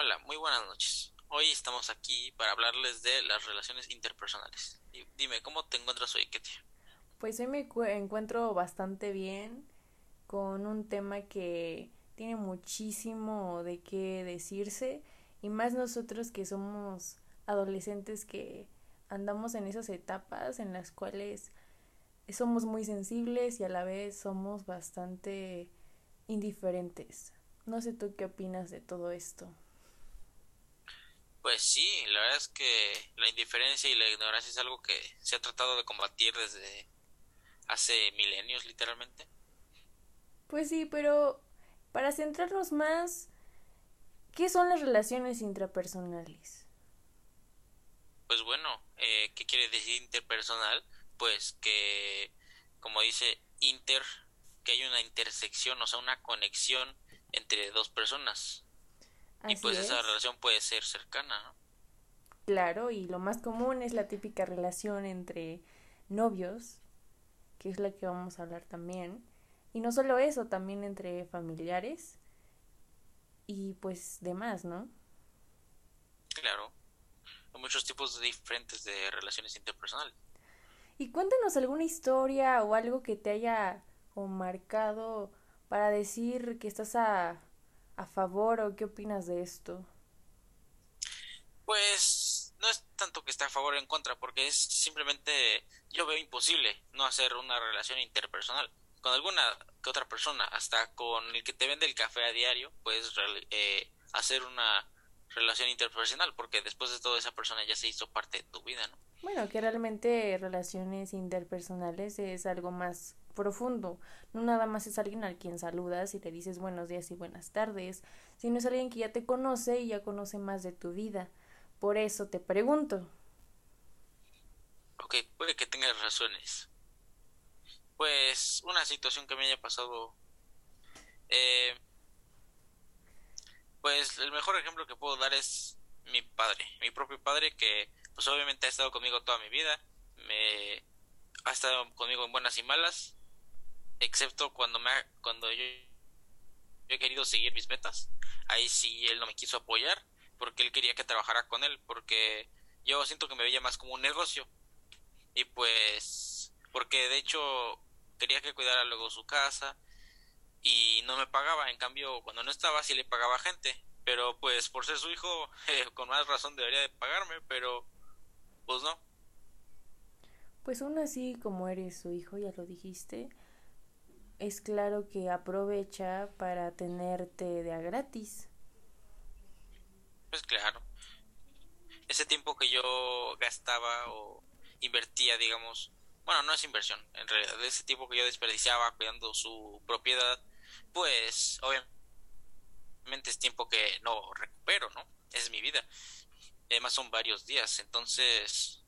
Hola, muy buenas noches. Hoy estamos aquí para hablarles de las relaciones interpersonales. Dime, ¿cómo te encuentras hoy, Ketia? Pues hoy me encuentro bastante bien con un tema que tiene muchísimo de qué decirse y más nosotros que somos adolescentes que andamos en esas etapas en las cuales somos muy sensibles y a la vez somos bastante indiferentes. No sé tú qué opinas de todo esto. Pues sí, la verdad es que la indiferencia y la ignorancia es algo que se ha tratado de combatir desde hace milenios literalmente. Pues sí, pero para centrarnos más, ¿qué son las relaciones intrapersonales? Pues bueno, eh, ¿qué quiere decir interpersonal? Pues que, como dice inter, que hay una intersección, o sea, una conexión entre dos personas. Y pues esa relación puede ser cercana, ¿no? Claro, y lo más común es la típica relación entre novios, que es la que vamos a hablar también. Y no solo eso, también entre familiares y pues demás, ¿no? Claro. Hay muchos tipos diferentes de relaciones interpersonales. Y cuéntanos alguna historia o algo que te haya o marcado para decir que estás a, a favor o qué opinas de esto. Pues no es tanto que esté a favor o en contra, porque es simplemente yo veo imposible no hacer una relación interpersonal con alguna que otra persona, hasta con el que te vende el café a diario, puedes eh, hacer una relación interpersonal, porque después de todo esa persona ya se hizo parte de tu vida, ¿no? Bueno, que realmente relaciones interpersonales es algo más profundo, no nada más es alguien al quien saludas y te dices buenos días y buenas tardes, sino es alguien que ya te conoce y ya conoce más de tu vida. Por eso te pregunto. Ok, puede que tengas razones. Pues una situación que me haya pasado eh, pues el mejor ejemplo que puedo dar es mi padre, mi propio padre que pues obviamente ha estado conmigo toda mi vida, me ha estado conmigo en buenas y malas, excepto cuando me cuando yo, he querido seguir mis metas, ahí sí él no me quiso apoyar porque él quería que trabajara con él, porque yo siento que me veía más como un negocio y pues porque de hecho quería que cuidara luego su casa y no me pagaba. En cambio, cuando no estaba, sí le pagaba gente. Pero pues por ser su hijo, eh, con más razón debería de pagarme, pero pues no. Pues aún así, como eres su hijo, ya lo dijiste, es claro que aprovecha para tenerte de a gratis. Pues claro. Ese tiempo que yo gastaba o invertía, digamos, bueno, no es inversión, en realidad, ese tiempo que yo desperdiciaba cuidando su propiedad, pues obviamente es tiempo que no recupero, ¿no? Es mi vida. Además son varios días, entonces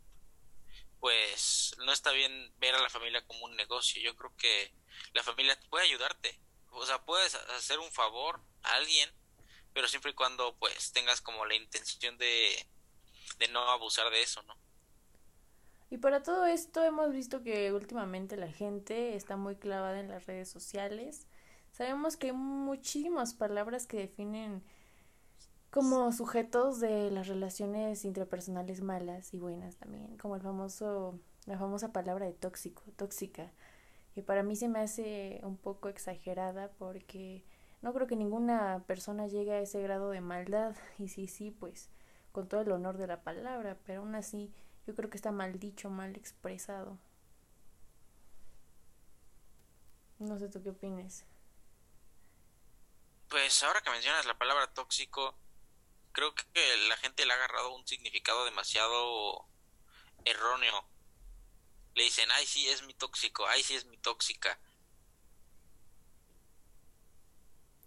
pues no está bien ver a la familia como un negocio. Yo creo que la familia puede ayudarte. O sea, puedes hacer un favor a alguien, pero siempre y cuando pues tengas como la intención de, de no abusar de eso, ¿no? Y para todo esto hemos visto que últimamente la gente está muy clavada en las redes sociales. Sabemos que hay muchísimas palabras que definen como sujetos de las relaciones interpersonales malas y buenas también, como el famoso la famosa palabra de tóxico, tóxica, que para mí se me hace un poco exagerada porque no creo que ninguna persona llegue a ese grado de maldad y sí, sí, pues con todo el honor de la palabra, pero aún así yo creo que está mal dicho, mal expresado. No sé tú qué opinas. Pues ahora que mencionas la palabra tóxico, creo que la gente le ha agarrado un significado demasiado erróneo. Le dicen, ay, sí, es mi tóxico, ay, sí, es mi tóxica.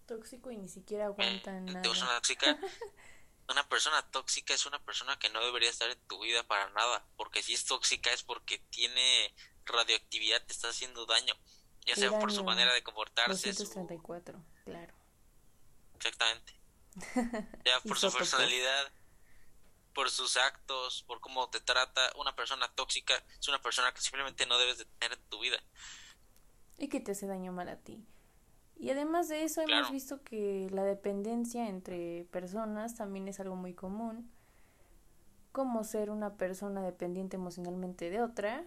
Tóxico y ni siquiera aguantan nada. tóxica? una persona tóxica es una persona que no debería estar en tu vida para nada, porque si es tóxica es porque tiene radioactividad, te está haciendo daño, ya sea por su manera de comportarse. 234, claro. Exactamente. Ya por su personalidad, por sus actos, por cómo te trata, una persona tóxica es una persona que simplemente no debes de tener en tu vida. Y que te hace daño mal a ti. Y además de eso hemos visto que la dependencia entre personas también es algo muy común, como ser una persona dependiente emocionalmente de otra,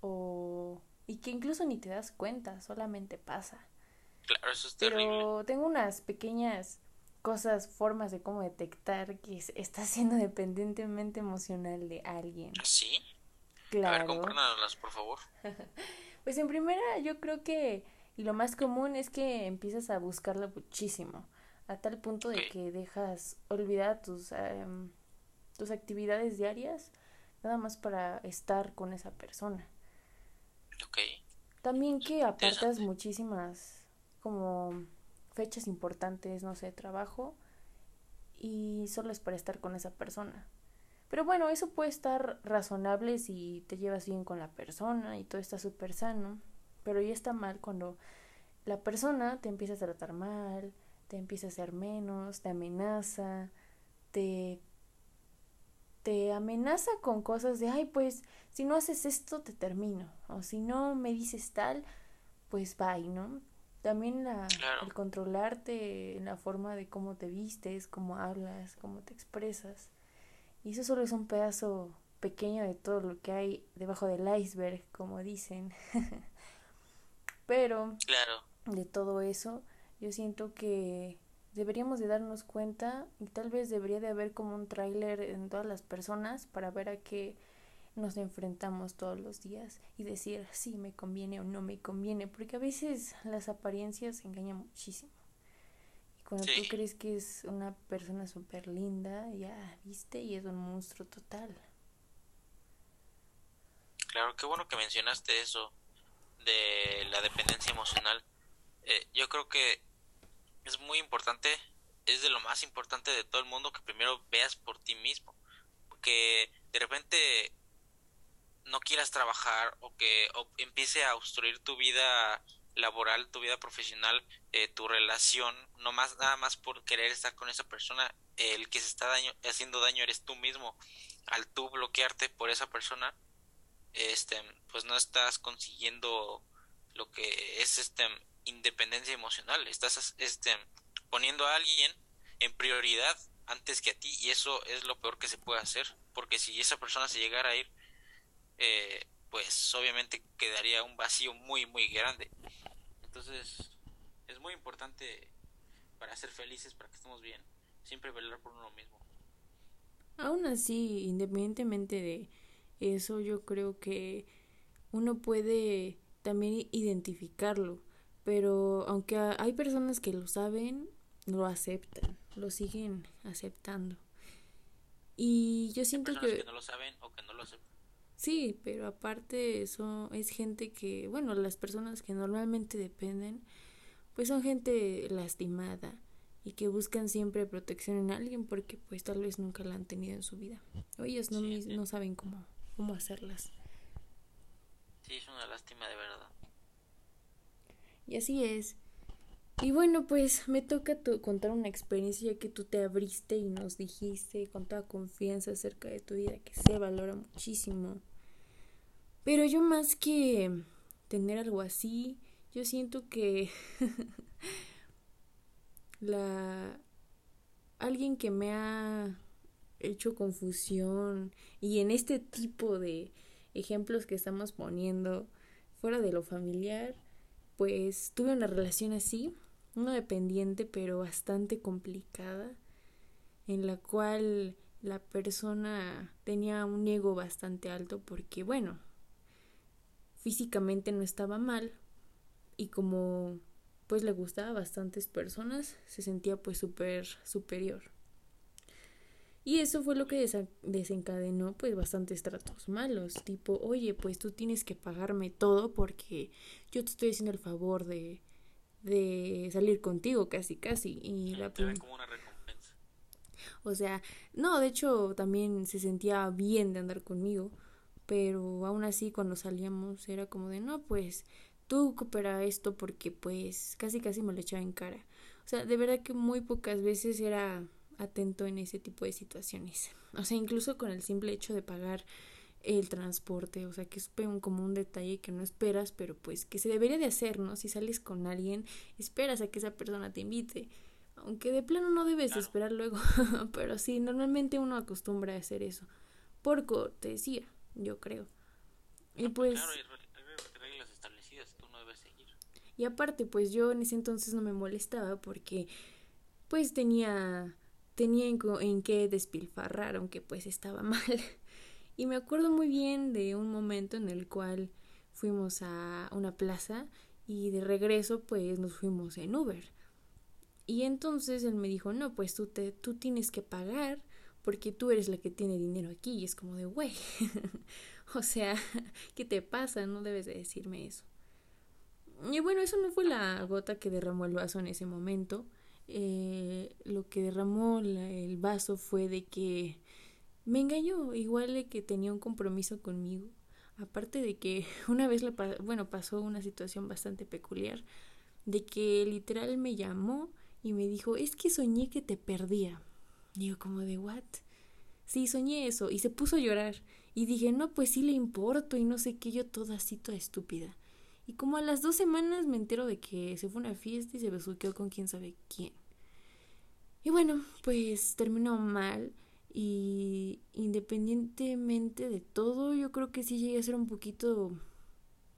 o y que incluso ni te das cuenta, solamente pasa. Claro, eso es Pero tengo unas pequeñas cosas, formas de cómo detectar que estás siendo dependientemente emocional de alguien. ¿Ah, ¿Sí? Claro. A ver, por favor. pues en primera, yo creo que lo más común es que empiezas a buscarla muchísimo, a tal punto de que dejas olvidar tus, em, tus actividades diarias, nada más para estar con esa persona. También que apartas muchísimas como fechas importantes, no sé, trabajo y solo es para estar con esa persona. Pero bueno, eso puede estar razonable si te llevas bien con la persona y todo está súper sano, pero ya está mal cuando la persona te empieza a tratar mal, te empieza a hacer menos, te amenaza, te te amenaza con cosas de, ay, pues si no haces esto te termino, o si no me dices tal, pues bye, ¿no? También la, el controlarte en la forma de cómo te vistes, cómo hablas, cómo te expresas. Y eso solo es un pedazo pequeño de todo lo que hay debajo del iceberg, como dicen. Pero claro. de todo eso, yo siento que deberíamos de darnos cuenta y tal vez debería de haber como un tráiler en todas las personas para ver a qué nos enfrentamos todos los días y decir si me conviene o no me conviene, porque a veces las apariencias engañan muchísimo. Y cuando tú crees que es una persona súper linda, ya viste y es un monstruo total. Claro, qué bueno que mencionaste eso de la dependencia emocional. Eh, yo creo que es muy importante, es de lo más importante de todo el mundo que primero veas por ti mismo. Que de repente no quieras trabajar o que empiece a obstruir tu vida laboral, tu vida profesional, eh, tu relación, no más nada más por querer estar con esa persona, el que se está daño, haciendo daño eres tú mismo. Al tú bloquearte por esa persona, este, pues no estás consiguiendo lo que es este independencia emocional, estás este, poniendo a alguien en prioridad antes que a ti y eso es lo peor que se puede hacer, porque si esa persona se llegara a ir, eh, pues obviamente quedaría un vacío muy, muy grande. Entonces, es muy importante para ser felices, para que estemos bien, siempre velar por uno mismo. Aún así, independientemente de eso, yo creo que uno puede también identificarlo pero aunque hay personas que lo saben, lo aceptan, lo siguen aceptando. Y yo siento que... que no lo saben o que no lo aceptan. Sí, pero aparte eso es gente que, bueno, las personas que normalmente dependen, pues son gente lastimada y que buscan siempre protección en alguien porque pues tal vez nunca la han tenido en su vida. O ellos no, no saben cómo, cómo hacerlas. Sí, es una lástima de verdad. Y así es. Y bueno, pues me toca contar una experiencia que tú te abriste y nos dijiste con toda confianza acerca de tu vida, que se valora muchísimo. Pero yo más que tener algo así, yo siento que la alguien que me ha hecho confusión y en este tipo de ejemplos que estamos poniendo fuera de lo familiar, pues tuve una relación así, no dependiente, pero bastante complicada, en la cual la persona tenía un ego bastante alto porque, bueno, físicamente no estaba mal y como pues le gustaba a bastantes personas, se sentía pues súper superior. Y eso fue lo que desencadenó pues bastantes tratos malos, tipo, oye, pues tú tienes que pagarme todo porque yo te estoy haciendo el favor de, de salir contigo casi casi y la como una recompensa. O sea, no, de hecho también se sentía bien de andar conmigo, pero aún así cuando salíamos era como de, no, pues tú coopera esto porque pues casi casi me lo echaba en cara. O sea, de verdad que muy pocas veces era atento en ese tipo de situaciones. O sea, incluso con el simple hecho de pagar el transporte, o sea, que es como un detalle que no esperas, pero pues que se debería de hacer, ¿no? Si sales con alguien, esperas a que esa persona te invite, aunque de plano no debes esperar luego, pero sí, normalmente uno acostumbra a hacer eso, por cortesía, yo creo. Y pues... Claro, hay reglas establecidas que uno debe seguir. Y aparte, pues yo en ese entonces no me molestaba porque pues tenía tenía en, en qué despilfarrar, aunque pues estaba mal. Y me acuerdo muy bien de un momento en el cual fuimos a una plaza y de regreso pues nos fuimos en Uber. Y entonces él me dijo, no, pues tú, te, tú tienes que pagar porque tú eres la que tiene dinero aquí. Y es como de, güey, o sea, ¿qué te pasa? No debes de decirme eso. Y bueno, eso no fue la gota que derramó el vaso en ese momento. Eh, lo que derramó el vaso fue de que me engañó, igual de que tenía un compromiso conmigo. Aparte de que una vez bueno, pasó una situación bastante peculiar, de que literal me llamó y me dijo, es que soñé que te perdía. Digo, como de, ¿what? Sí, soñé eso. Y se puso a llorar. Y dije, no, pues sí le importo y no sé qué, yo toda así, toda estúpida. Y como a las dos semanas me entero de que se fue a una fiesta y se besuqueó con quién sabe quién. Y bueno, pues terminó mal. Y independientemente de todo, yo creo que sí llegué a ser un poquito,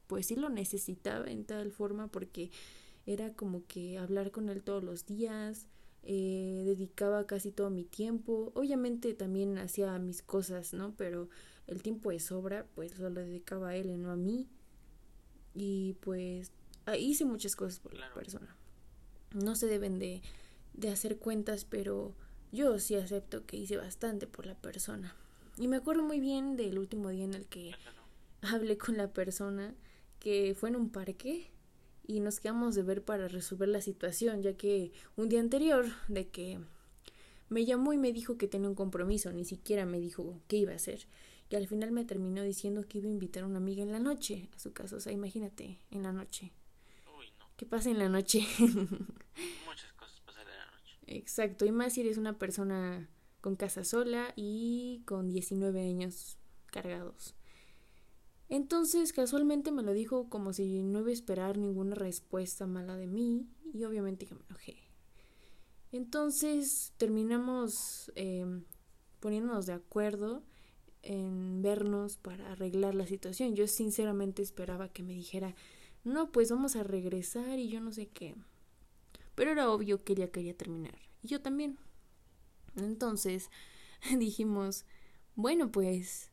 pues sí lo necesitaba en tal forma porque era como que hablar con él todos los días, eh, dedicaba casi todo mi tiempo, obviamente también hacía mis cosas, ¿no? Pero el tiempo de sobra, pues lo dedicaba a él y no a mí. Y pues hice muchas cosas por la persona. No se deben de, de hacer cuentas, pero yo sí acepto que hice bastante por la persona. Y me acuerdo muy bien del último día en el que hablé con la persona que fue en un parque y nos quedamos de ver para resolver la situación, ya que un día anterior de que me llamó y me dijo que tenía un compromiso, ni siquiera me dijo qué iba a hacer. Y al final me terminó diciendo que iba a invitar a una amiga en la noche a su casa. O sea, imagínate, en la noche. Uy, no. ¿Qué pasa en la noche? Exacto, y más si eres una persona con casa sola y con 19 años cargados. Entonces, casualmente me lo dijo como si no iba a esperar ninguna respuesta mala de mí y obviamente que me enojé. Entonces terminamos em, poniéndonos de acuerdo en vernos para arreglar la situación. Yo sinceramente esperaba que me dijera, no, pues vamos a regresar y yo no sé qué. Pero era obvio que ella quería terminar. Y yo también. Entonces dijimos, bueno, pues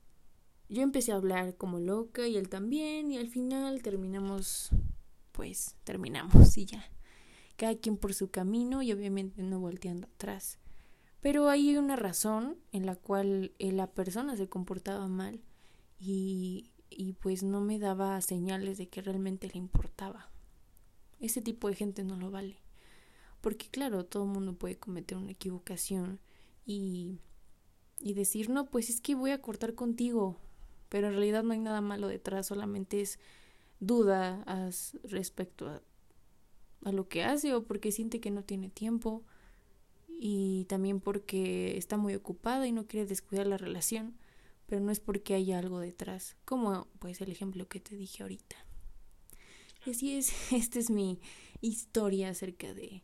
yo empecé a hablar como loca y él también y al final terminamos, pues terminamos y ya. Cada quien por su camino y obviamente no volteando atrás. Pero hay una razón en la cual eh, la persona se comportaba mal y, y pues no me daba señales de que realmente le importaba. Ese tipo de gente no lo vale. Porque claro, todo el mundo puede cometer una equivocación y, y decir, no, pues es que voy a cortar contigo, pero en realidad no hay nada malo detrás, solamente es duda respecto a, a lo que hace o porque siente que no tiene tiempo y también porque está muy ocupada y no quiere descuidar la relación, pero no es porque haya algo detrás, como pues el ejemplo que te dije ahorita. Y así es, esta es mi historia acerca de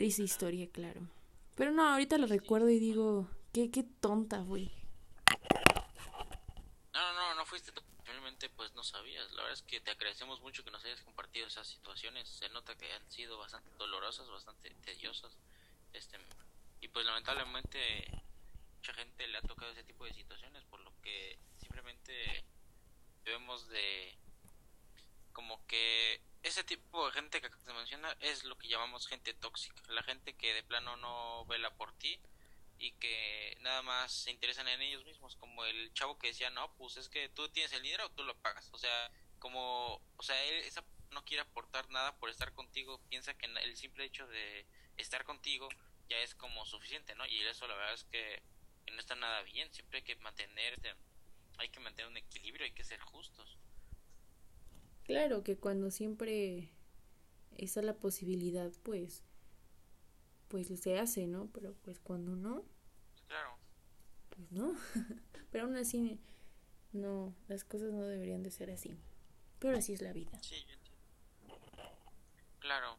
Triste historia, claro. Pero no, ahorita lo recuerdo y digo, qué, qué tonta, güey. No, no, no fuiste Simplemente pues no sabías. La verdad es que te agradecemos mucho que nos hayas compartido esas situaciones. Se nota que han sido bastante dolorosas, bastante tediosas. Este, y pues lamentablemente mucha gente le ha tocado ese tipo de situaciones, por lo que simplemente debemos de como que ese tipo de gente que se menciona es lo que llamamos gente tóxica, la gente que de plano no vela por ti y que nada más se interesan en ellos mismos, como el chavo que decía, no, pues es que tú tienes el dinero, tú lo pagas, o sea, como, o sea, él esa no quiere aportar nada por estar contigo, piensa que el simple hecho de estar contigo ya es como suficiente, ¿no? Y eso la verdad es que no está nada bien, siempre hay que mantener, hay que mantener un equilibrio, hay que ser justos. Claro que cuando siempre está la posibilidad, pues, pues se hace, ¿no? Pero pues cuando no, claro. pues no. Pero aún así No, las cosas no deberían de ser así. Pero así es la vida. Sí, yo entiendo. Claro.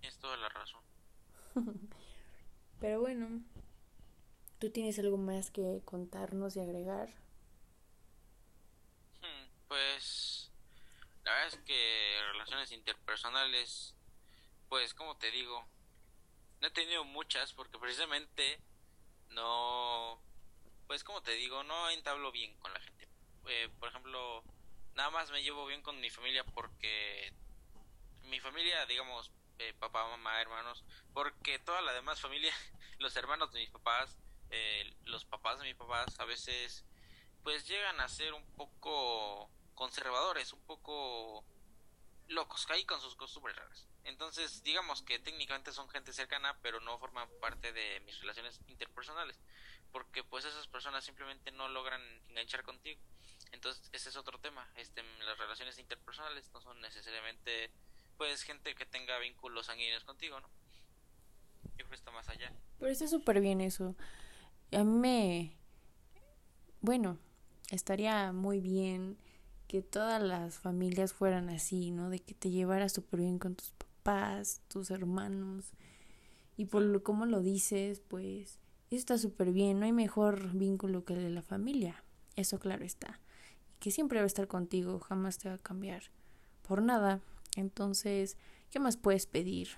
Tienes toda la razón. Pero bueno, ¿tú tienes algo más que contarnos y agregar? Hmm, Pues la verdad es que relaciones interpersonales, pues como te digo, no he tenido muchas porque precisamente no, pues como te digo, no entablo bien con la gente. Eh, por ejemplo, nada más me llevo bien con mi familia porque mi familia, digamos, eh, papá, mamá, hermanos, porque toda la demás familia, los hermanos de mis papás, eh, los papás de mis papás, a veces, pues llegan a ser un poco conservadores, un poco locos, ahí con sus costumbres raras. Entonces, digamos que técnicamente son gente cercana, pero no forman parte de mis relaciones interpersonales, porque pues esas personas simplemente no logran enganchar contigo. Entonces, ese es otro tema. Este, las relaciones interpersonales no son necesariamente pues gente que tenga vínculos sanguíneos contigo, ¿no? Que está más allá. Pero está súper bien eso. A mí me... Bueno, estaría muy bien que todas las familias fueran así, ¿no? De que te llevaras súper bien con tus papás, tus hermanos. Y por lo como lo dices, pues eso está súper bien. No hay mejor vínculo que el de la familia. Eso claro está. Y que siempre va a estar contigo, jamás te va a cambiar por nada. Entonces, ¿qué más puedes pedir?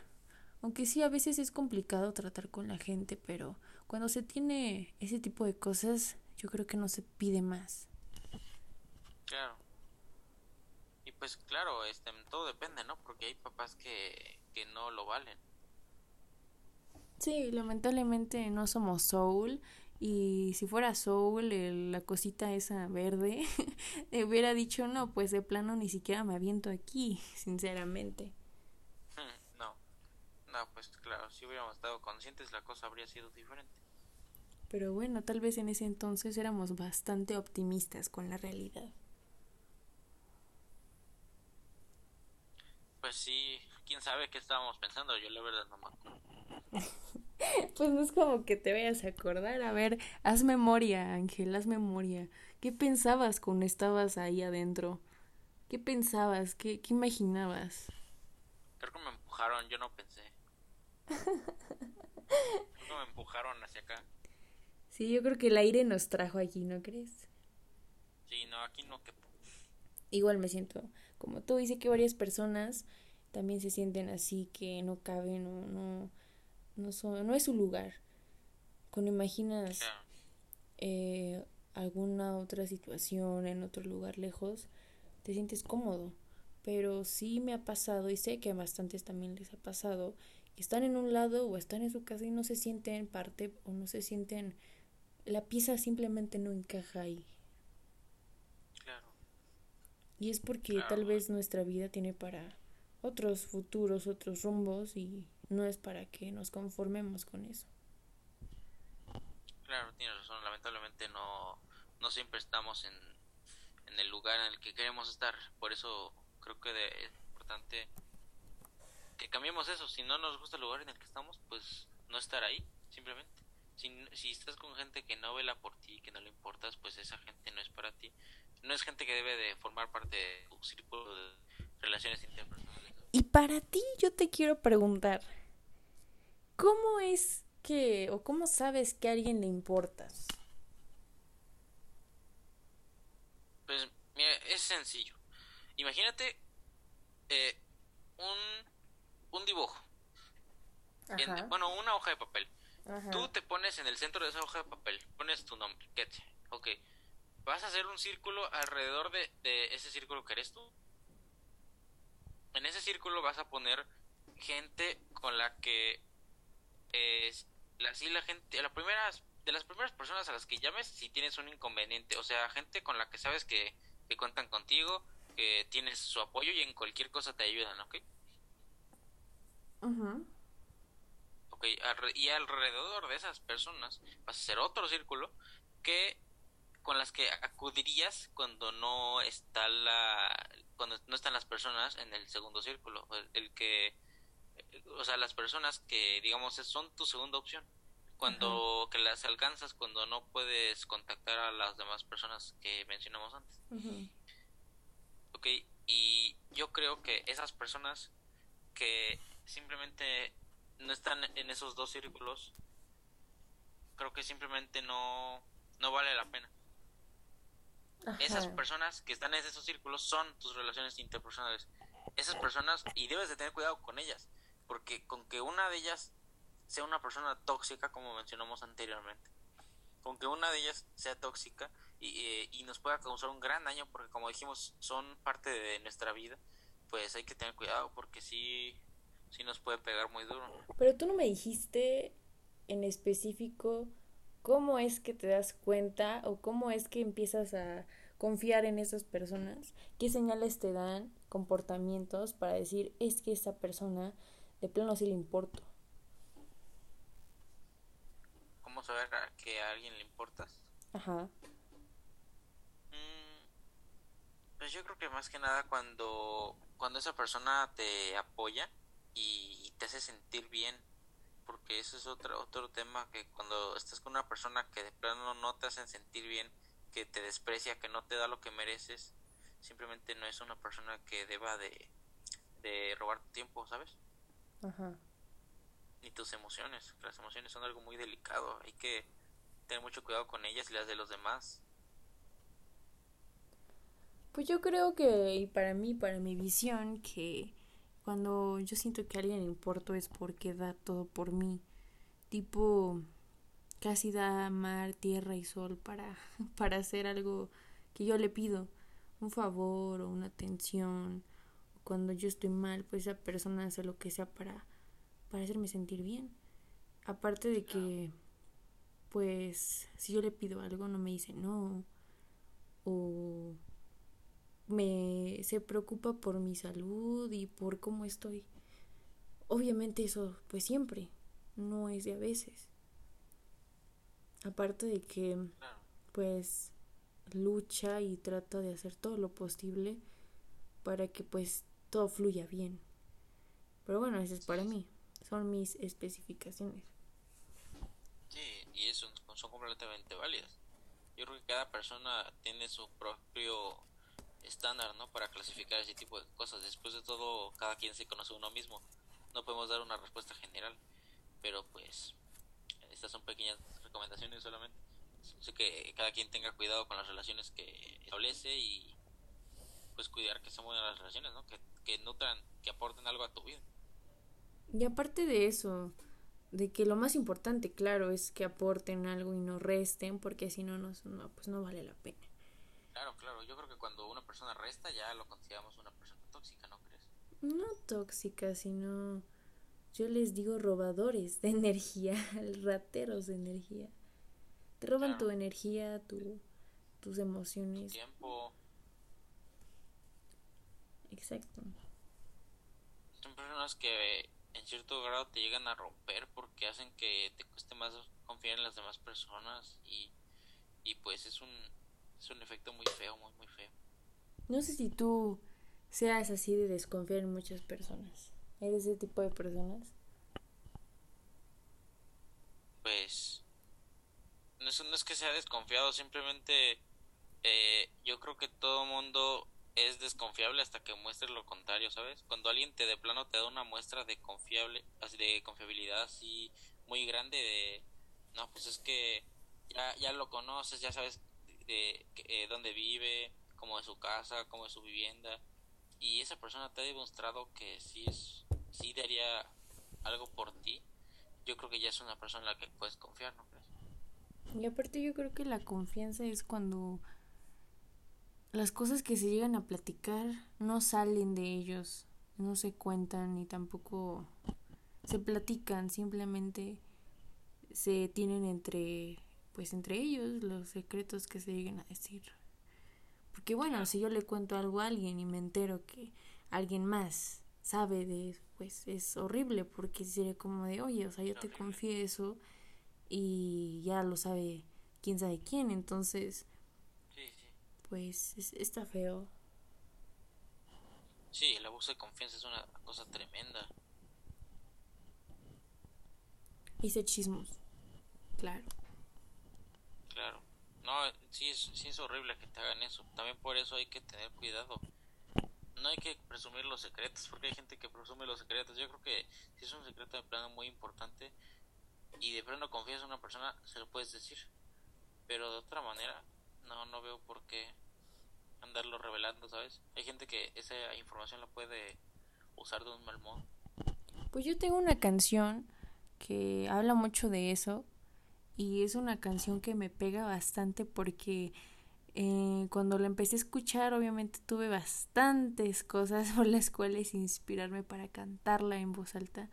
Aunque sí, a veces es complicado tratar con la gente, pero cuando se tiene ese tipo de cosas, yo creo que no se pide más. Claro. Pues claro, este, todo depende, ¿no? Porque hay papás que, que no lo valen. Sí, lamentablemente no somos Soul. Y si fuera Soul, el- la cosita esa verde, hubiera dicho, no, pues de plano ni siquiera me aviento aquí, sinceramente. no, no, pues claro, si hubiéramos estado conscientes la cosa habría sido diferente. Pero bueno, tal vez en ese entonces éramos bastante optimistas con la realidad. Pues sí, quién sabe qué estábamos pensando, yo la verdad no me acuerdo. Pues no es como que te vayas a acordar. A ver, haz memoria, Ángel, haz memoria. ¿Qué pensabas cuando estabas ahí adentro? ¿Qué pensabas? ¿Qué, qué imaginabas? Creo que me empujaron, yo no pensé. Creo que me empujaron hacia acá. Sí, yo creo que el aire nos trajo aquí, ¿no crees? Sí, no, aquí no quepo. Igual me siento como tú. Dice que varias personas también se sienten así, que no caben o no, no, son, no es su lugar. Cuando imaginas eh, alguna otra situación en otro lugar lejos, te sientes cómodo. Pero sí me ha pasado, y sé que a bastantes también les ha pasado, que están en un lado o están en su casa y no se sienten parte o no se sienten... La pieza simplemente no encaja ahí. Y es porque tal vez nuestra vida tiene para otros futuros, otros rumbos y no es para que nos conformemos con eso. Claro, tienes razón. Lamentablemente no, no siempre estamos en, en el lugar en el que queremos estar. Por eso creo que de- es importante que cambiemos eso. Si no nos gusta el lugar en el que estamos, pues no estar ahí, simplemente. Si, si estás con gente que no vela por ti, que no le importas, pues esa gente no es para ti. No es gente que debe de formar parte de tu círculo de relaciones interpersonales. Y para ti yo te quiero preguntar, ¿cómo es que o cómo sabes que a alguien le importas? Pues mira, es sencillo. Imagínate eh, un, un dibujo. En- bueno, una hoja de papel. ajá. Tú te pones en el centro de esa hoja de papel, pones tu nombre, Ketsia. Ok. Vas a hacer un círculo alrededor de, de ese círculo que eres tú. En ese círculo vas a poner gente con la que es la, sí, la gente, la primeras, de las primeras personas a las que llames si tienes un inconveniente, o sea, gente con la que sabes que, que cuentan contigo, que tienes su apoyo y en cualquier cosa te ayudan, ¿ok? Ujú. Ok, alre- y alrededor de esas personas vas a hacer otro círculo que con las que acudirías cuando no está la cuando no están las personas en el segundo círculo el, el que o sea las personas que digamos son tu segunda opción cuando que las alcanzas cuando no puedes contactar a las demás personas que mencionamos antes. Ok, y yo creo que esas personas que simplemente no están en esos dos círculos, creo que simplemente no, no vale la pena. Esas personas que están en esos círculos son tus relaciones interpersonales. Esas personas, y debes de tener cuidado con ellas, porque con que una de ellas sea una persona tóxica, como mencionamos anteriormente, con que una de ellas sea tóxica y, eh, y nos pueda causar un gran daño, porque como dijimos, son parte de nuestra vida, pues hay que tener cuidado, porque sí, sí nos puede pegar muy duro. Pero tú no me dijiste en específico cómo es que te das cuenta o cómo es que empiezas a confiar en esas personas, qué señales te dan, comportamientos para decir es que esa persona de plano sí le importo. ¿Cómo saber a que a alguien le importas? Ajá. Mm, pues yo creo que más que nada cuando, cuando esa persona te apoya y te hace sentir bien porque eso es otro, otro tema que cuando estás con una persona que de plano no te hacen sentir bien, que te desprecia, que no te da lo que mereces, simplemente no es una persona que deba de, de robar tu tiempo, ¿sabes? Ajá. Ni tus emociones, las emociones son algo muy delicado, hay que tener mucho cuidado con ellas y las de los demás. Pues yo creo que, y para mí, para mi visión, que cuando yo siento que a alguien le importo es porque da todo por mí. Tipo, casi da mar, tierra y sol para, para hacer algo que yo le pido. Un favor o una atención. Cuando yo estoy mal, pues esa persona hace lo que sea para, para hacerme sentir bien. Aparte de que, pues, si yo le pido algo, no me dice no. O me se preocupa por mi salud y por cómo estoy. Obviamente eso pues siempre, no es de a veces. Aparte de que pues lucha y trata de hacer todo lo posible para que pues todo fluya bien. Pero bueno, eso es para mí, son mis especificaciones. Sí, y eso son completamente válidas. Yo creo que cada persona tiene su propio estándar, ¿no? Para clasificar ese tipo de cosas. Después de todo, cada quien se conoce uno mismo. No podemos dar una respuesta general, pero pues estas son pequeñas recomendaciones solamente. Sé que cada quien tenga cuidado con las relaciones que establece y pues cuidar que sean buenas las relaciones, ¿no? Que, que nutran, que aporten algo a tu vida. Y aparte de eso, de que lo más importante, claro, es que aporten algo y no resten, porque si no, no, pues no vale la pena. Yo creo que cuando una persona resta ya lo consideramos una persona tóxica, ¿no crees? No tóxica, sino yo les digo robadores de energía, rateros de energía. Te roban tu energía, tu, tus emociones. Tu tiempo. Exacto. Son personas que en cierto grado te llegan a romper porque hacen que te cueste más confiar en las demás personas y, y pues es un es un efecto muy feo, muy, muy feo. No sé si tú seas así de desconfiar en muchas personas. ¿Eres ese tipo de personas? Pues... No es, no es que sea desconfiado, simplemente eh, yo creo que todo mundo es desconfiable hasta que muestre lo contrario, ¿sabes? Cuando alguien te de plano te da una muestra de confiable, de confiabilidad así muy grande de no, pues es que ya ya lo conoces, ya sabes de eh, dónde vive, cómo es su casa, cómo es su vivienda. Y esa persona te ha demostrado que si es, sí daría algo por ti. Yo creo que ya es una persona en la que puedes confiar, ¿no crees? Y aparte yo creo que la confianza es cuando las cosas que se llegan a platicar no salen de ellos, no se cuentan ni tampoco se platican, simplemente se tienen entre pues entre ellos los secretos que se lleguen a decir. Porque bueno, si yo le cuento algo a alguien y me entero que alguien más sabe de eso, pues es horrible porque sería como de, oye, o sea, yo te confieso y ya lo sabe quién sabe quién, entonces, pues está feo. Sí, el abuso de confianza es una cosa tremenda. Hice chismos. Claro. Claro. No, sí es, sí es horrible que te hagan eso. También por eso hay que tener cuidado. No hay que presumir los secretos, porque hay gente que presume los secretos. Yo creo que si es un secreto de plano muy importante y de plano confías en una persona, se lo puedes decir. Pero de otra manera, no, no veo por qué andarlo revelando, ¿sabes? Hay gente que esa información la puede usar de un mal modo. Pues yo tengo una canción que habla mucho de eso y es una canción que me pega bastante porque eh, cuando la empecé a escuchar obviamente tuve bastantes cosas por las cuales inspirarme para cantarla en voz alta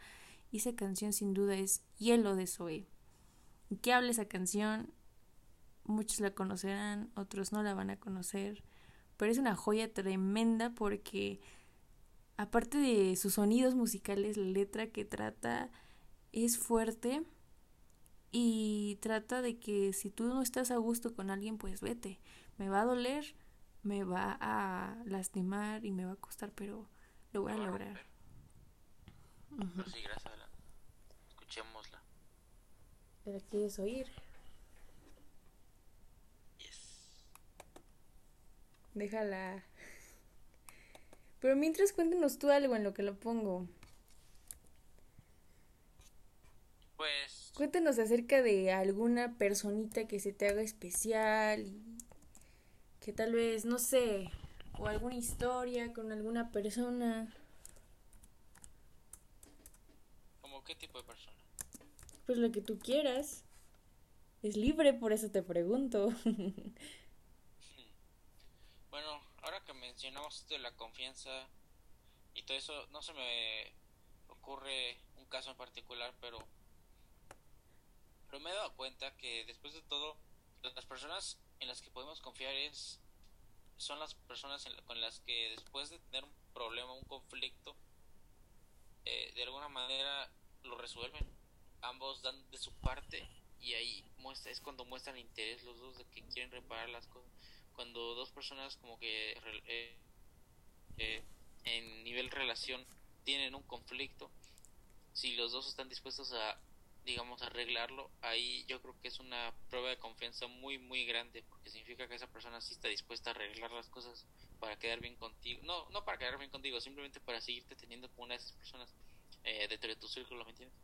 y esa canción sin duda es Hielo de Zoe. ¿Qué habla esa canción? Muchos la conocerán, otros no la van a conocer, pero es una joya tremenda porque aparte de sus sonidos musicales, la letra que trata es fuerte y trata de que si tú no estás a gusto con alguien, pues vete. Me va a doler, me va a lastimar y me va a costar, pero lo voy a lograr. Sí, gracias, Escuchémosla. ¿La quieres oír? Déjala. Pero mientras cuéntenos tú algo en lo que lo pongo. Pues. Cuéntanos acerca de alguna personita que se te haga especial y que tal vez, no sé, o alguna historia con alguna persona. ¿Cómo qué tipo de persona? Pues lo que tú quieras. Es libre, por eso te pregunto. bueno, ahora que mencionamos esto de la confianza y todo eso, no se me ocurre un caso en particular, pero pero me he dado cuenta que después de todo, las personas en las que podemos confiar es son las personas con las que después de tener un problema, un conflicto, eh, de alguna manera lo resuelven. Ambos dan de su parte y ahí muestra, es cuando muestran interés los dos de que quieren reparar las cosas. Cuando dos personas como que eh, eh, en nivel relación tienen un conflicto, si los dos están dispuestos a digamos, arreglarlo, ahí yo creo que es una prueba de confianza muy, muy grande, porque significa que esa persona sí está dispuesta a arreglar las cosas para quedar bien contigo. No, no para quedar bien contigo, simplemente para seguirte teniendo como una de esas personas eh, dentro de tu círculo, ¿me entiendes?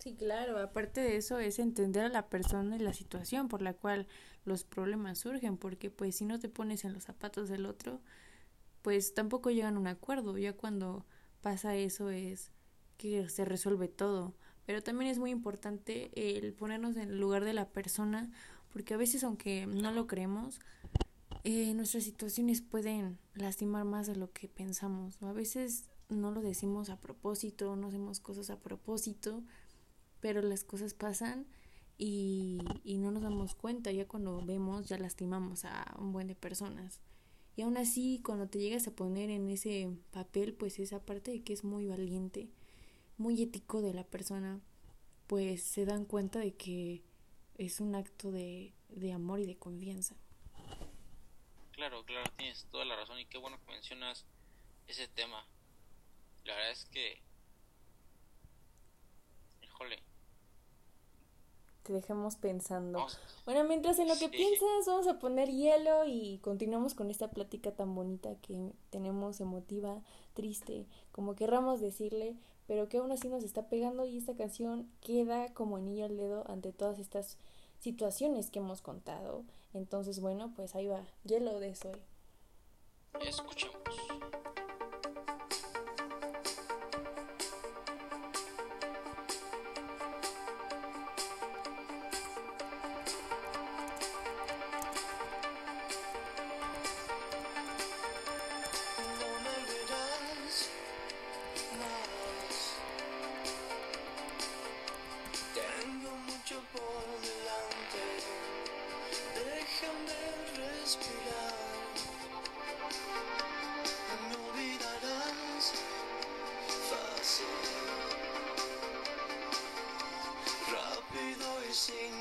Sí, claro, aparte de eso es entender a la persona y la situación por la cual los problemas surgen, porque pues si no te pones en los zapatos del otro, pues tampoco llegan a un acuerdo, ya cuando pasa eso es que se resuelve todo pero también es muy importante el ponernos en el lugar de la persona, porque a veces aunque no lo creemos, eh, nuestras situaciones pueden lastimar más de lo que pensamos. A veces no lo decimos a propósito, no hacemos cosas a propósito, pero las cosas pasan y, y no nos damos cuenta. Ya cuando vemos, ya lastimamos a un buen de personas. Y aún así, cuando te llegas a poner en ese papel, pues esa parte de que es muy valiente muy ético de la persona, pues se dan cuenta de que es un acto de, de amor y de confianza. Claro, claro, tienes toda la razón y qué bueno que mencionas ese tema. La verdad es que... Híjole. Te dejamos pensando. Bueno, mientras en lo que piensas, vamos a poner hielo y continuamos con esta plática tan bonita que tenemos, emotiva, triste, como querramos decirle, pero que aún así nos está pegando y esta canción queda como anillo al dedo ante todas estas situaciones que hemos contado. Entonces, bueno, pues ahí va, hielo de Soy. Escuchamos. sing.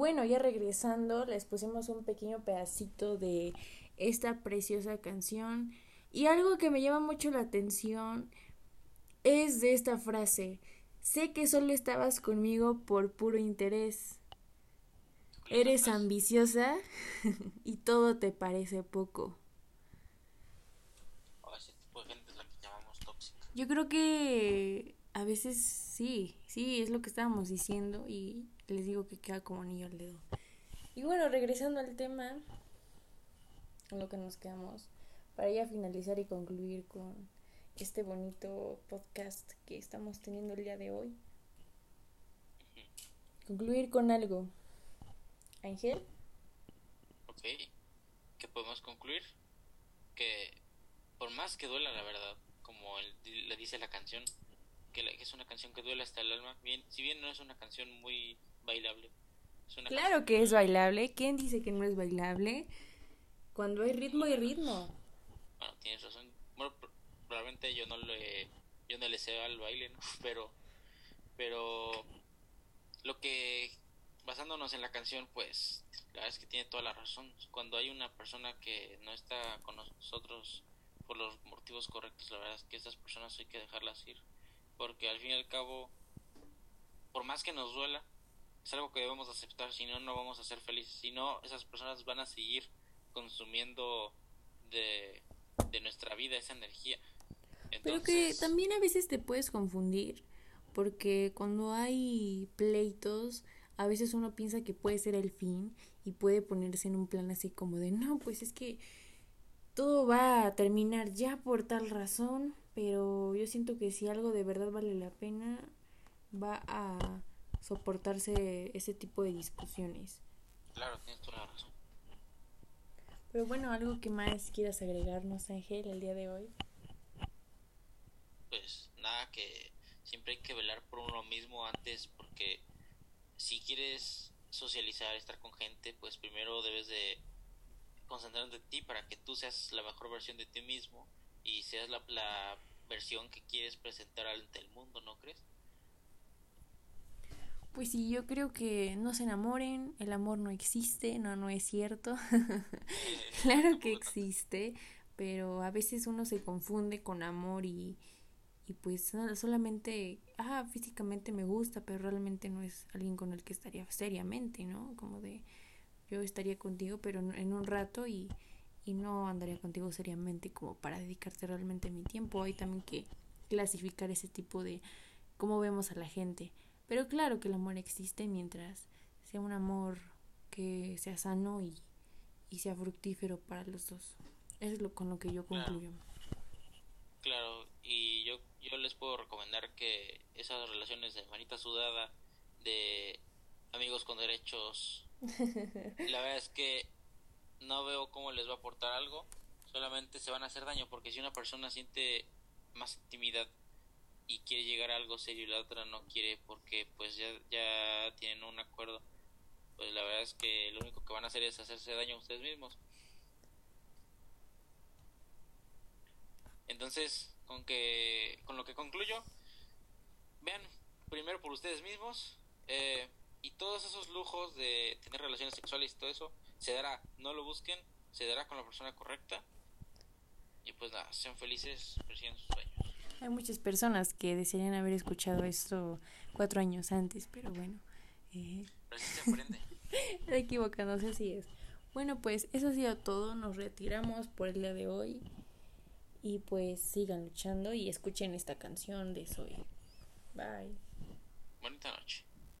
Bueno, ya regresando, les pusimos un pequeño pedacito de esta preciosa canción. Y algo que me llama mucho la atención es de esta frase. Sé que solo estabas conmigo por puro interés. Eres ambiciosa y todo te parece poco. O ese tipo de gente es la que llamamos tóxica. Yo creo que a veces sí, sí, es lo que estábamos diciendo y les digo que queda como anillo al dedo. Y bueno, regresando al tema, en lo que nos quedamos, para ya finalizar y concluir con este bonito podcast que estamos teniendo el día de hoy. Concluir con algo. Ángel, Ok, ¿qué podemos concluir? Que por más que duela la verdad, como le dice la canción, que, la- que es una canción que duele hasta el alma, bien, si bien no es una canción muy bailable, es una claro que es bailable. ¿Quién dice que no es bailable? Cuando hay ritmo y ritmo. Bueno, tienes razón. Bueno, pr- probablemente yo no le yo no le sé al baile, ¿no? Pero pero lo que basándonos en la canción, pues la verdad es que tiene toda la razón. Cuando hay una persona que no está con nosotros por los motivos correctos, la verdad es que estas personas hay que dejarlas ir, porque al fin y al cabo por más que nos duela, es algo que debemos aceptar, si no no vamos a ser felices, si no esas personas van a seguir consumiendo de, de nuestra vida esa energía. Pero que Entonces, también a veces te puedes confundir, porque cuando hay pleitos, a veces uno piensa que puede ser el fin y puede ponerse en un plan así como de, no, pues es que todo va a terminar ya por tal razón, pero yo siento que si algo de verdad vale la pena, va a soportarse ese tipo de discusiones. Claro, tienes toda la razón. Pero bueno, algo que más quieras agregarnos, Ángel, el día de hoy. Pues nada, que siempre hay que velar por uno mismo antes, porque si quieres socializar, estar con gente, pues primero debes de concentrarte en ti para que tú seas la mejor versión de ti mismo y seas la, la versión que quieres presentar ante el mundo, ¿no crees? Pues sí, yo creo que no se enamoren, el amor no existe, no, no es cierto. claro que existe, pero a veces uno se confunde con amor y, y pues solamente, ah, físicamente me gusta, pero realmente no es alguien con el que estaría seriamente, ¿no? Como de, yo estaría contigo, pero en- en un rato y, y no andaría contigo seriamente como para dedicarte realmente mi tiempo. Hay también que clasificar ese tipo de cómo vemos a la gente. Pero claro que el amor existe mientras sea un amor que sea sano y, y sea fructífero para los dos. Eso es lo con lo que yo Claro. concluyo. Claro, y yo, yo les puedo recomendar que esas relaciones de manita sudada, de amigos con derechos, la verdad es que no veo cómo les va a aportar algo, solamente se van a hacer daño, porque si una persona siente más intimidad y quiere llegar a algo serio y la otra no quiere porque pues ya, ya tienen un acuerdo, pues la verdad es que lo único que van a hacer es hacerse daño a ustedes mismos. Entonces, con que con lo que concluyo, vean primero por ustedes mismos eh, y todos esos lujos de tener relaciones sexuales y todo eso se dará, no lo busquen, se dará con la persona correcta y pues nada, sean felices, persigan sus sueños. Hay muchas personas que desearían haber escuchado esto cuatro años antes, pero bueno, eh, Pero sí se aprende. equivocándose así es. Bueno, pues eso ha sido todo. Nos retiramos por el día de hoy. Y pues sigan luchando y escuchen esta canción de Zoe. Bye. Bonita noche.